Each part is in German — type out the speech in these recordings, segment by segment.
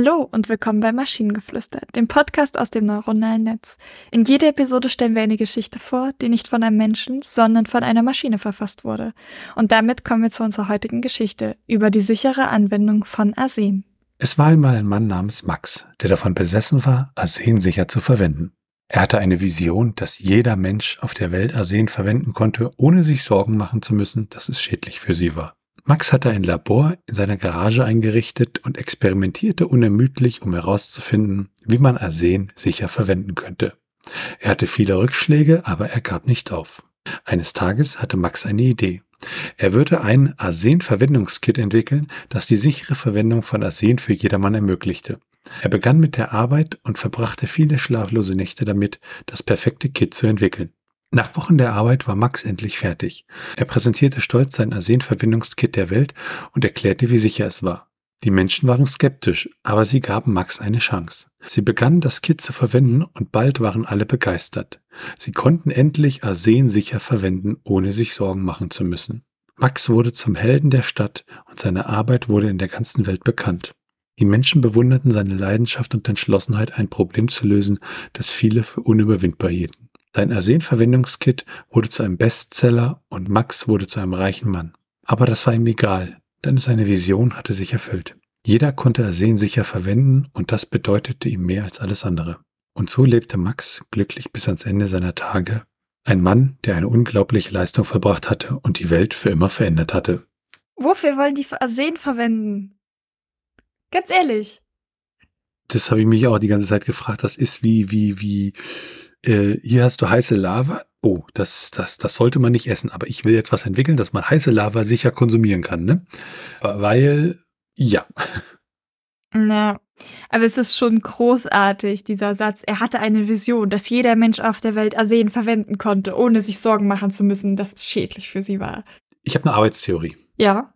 Hallo und willkommen bei Maschinengeflüster, dem Podcast aus dem neuronalen Netz. In jeder Episode stellen wir eine Geschichte vor, die nicht von einem Menschen, sondern von einer Maschine verfasst wurde. Und damit kommen wir zu unserer heutigen Geschichte über die sichere Anwendung von Arsen. Es war einmal ein Mann namens Max, der davon besessen war, Arsen sicher zu verwenden. Er hatte eine Vision, dass jeder Mensch auf der Welt Arsen verwenden konnte, ohne sich Sorgen machen zu müssen, dass es schädlich für sie war. Max hatte ein Labor in seiner Garage eingerichtet und experimentierte unermüdlich, um herauszufinden, wie man Arsen sicher verwenden könnte. Er hatte viele Rückschläge, aber er gab nicht auf. Eines Tages hatte Max eine Idee. Er würde ein Arsen-Verwendungskit entwickeln, das die sichere Verwendung von Arsen für jedermann ermöglichte. Er begann mit der Arbeit und verbrachte viele schlaflose Nächte damit, das perfekte Kit zu entwickeln. Nach Wochen der Arbeit war Max endlich fertig. Er präsentierte stolz sein Arsenverbindungskit der Welt und erklärte, wie sicher es war. Die Menschen waren skeptisch, aber sie gaben Max eine Chance. Sie begannen das Kit zu verwenden und bald waren alle begeistert. Sie konnten endlich Arsen sicher verwenden, ohne sich Sorgen machen zu müssen. Max wurde zum Helden der Stadt und seine Arbeit wurde in der ganzen Welt bekannt. Die Menschen bewunderten seine Leidenschaft und Entschlossenheit, ein Problem zu lösen, das viele für unüberwindbar hielten. Sein Arsen-Verwendungskit wurde zu einem Bestseller und Max wurde zu einem reichen Mann. Aber das war ihm egal, denn seine Vision hatte sich erfüllt. Jeder konnte Arsen sicher verwenden und das bedeutete ihm mehr als alles andere. Und so lebte Max glücklich bis ans Ende seiner Tage. Ein Mann, der eine unglaubliche Leistung verbracht hatte und die Welt für immer verändert hatte. Wofür wollen die Arsen verwenden? Ganz ehrlich. Das habe ich mich auch die ganze Zeit gefragt. Das ist wie, wie, wie, äh, hier hast du heiße Lava. Oh, das, das, das sollte man nicht essen. Aber ich will jetzt was entwickeln, dass man heiße Lava sicher konsumieren kann, ne? Weil, ja. Na, aber es ist schon großartig, dieser Satz. Er hatte eine Vision, dass jeder Mensch auf der Welt Arsen verwenden konnte, ohne sich Sorgen machen zu müssen, dass es schädlich für sie war. Ich habe eine Arbeitstheorie. Ja.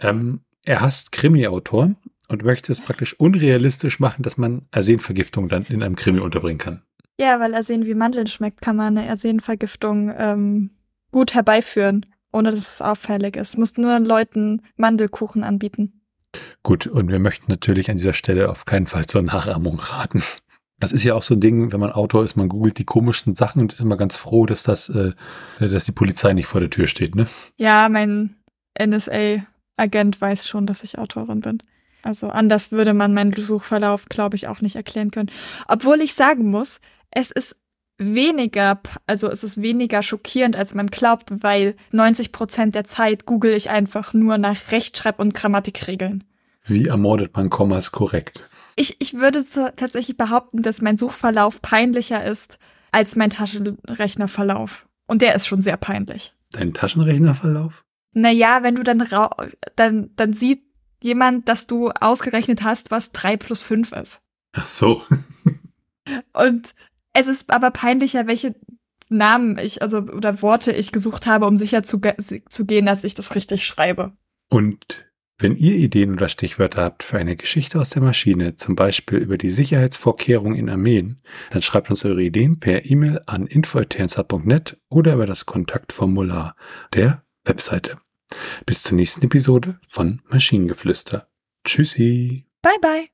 Ähm, er hasst Krimi-Autoren und möchte es praktisch unrealistisch machen, dass man Arsenvergiftung dann in einem Krimi unterbringen kann. Ja, weil Arsen wie Mandeln schmeckt, kann man eine Arsenvergiftung ähm, gut herbeiführen, ohne dass es auffällig ist. Muss nur Leuten Mandelkuchen anbieten. Gut, und wir möchten natürlich an dieser Stelle auf keinen Fall zur Nachahmung raten. Das ist ja auch so ein Ding, wenn man Autor ist, man googelt die komischsten Sachen und ist immer ganz froh, dass das, äh, dass die Polizei nicht vor der Tür steht, ne? Ja, mein NSA-Agent weiß schon, dass ich Autorin bin. Also anders würde man meinen Suchverlauf, glaube ich, auch nicht erklären können. Obwohl ich sagen muss, es ist weniger, also es ist weniger schockierend, als man glaubt, weil 90 Prozent der Zeit google ich einfach nur nach Rechtschreib- und Grammatikregeln. Wie ermordet man Kommas korrekt? Ich, ich würde so tatsächlich behaupten, dass mein Suchverlauf peinlicher ist als mein Taschenrechnerverlauf. Und der ist schon sehr peinlich. Dein Taschenrechnerverlauf? Naja, wenn du dann, dann, dann sieht jemand, dass du ausgerechnet hast, was 3 plus 5 ist. Ach so. Und es ist aber peinlicher, welche Namen ich, also oder Worte ich gesucht habe, um sicher zu, zu gehen, dass ich das richtig schreibe. Und wenn ihr Ideen oder Stichwörter habt für eine Geschichte aus der Maschine, zum Beispiel über die Sicherheitsvorkehrungen in Armeen, dann schreibt uns eure Ideen per E-Mail an info.ternsa.net oder über das Kontaktformular der Webseite. Bis zur nächsten Episode von Maschinengeflüster. Tschüssi. Bye bye.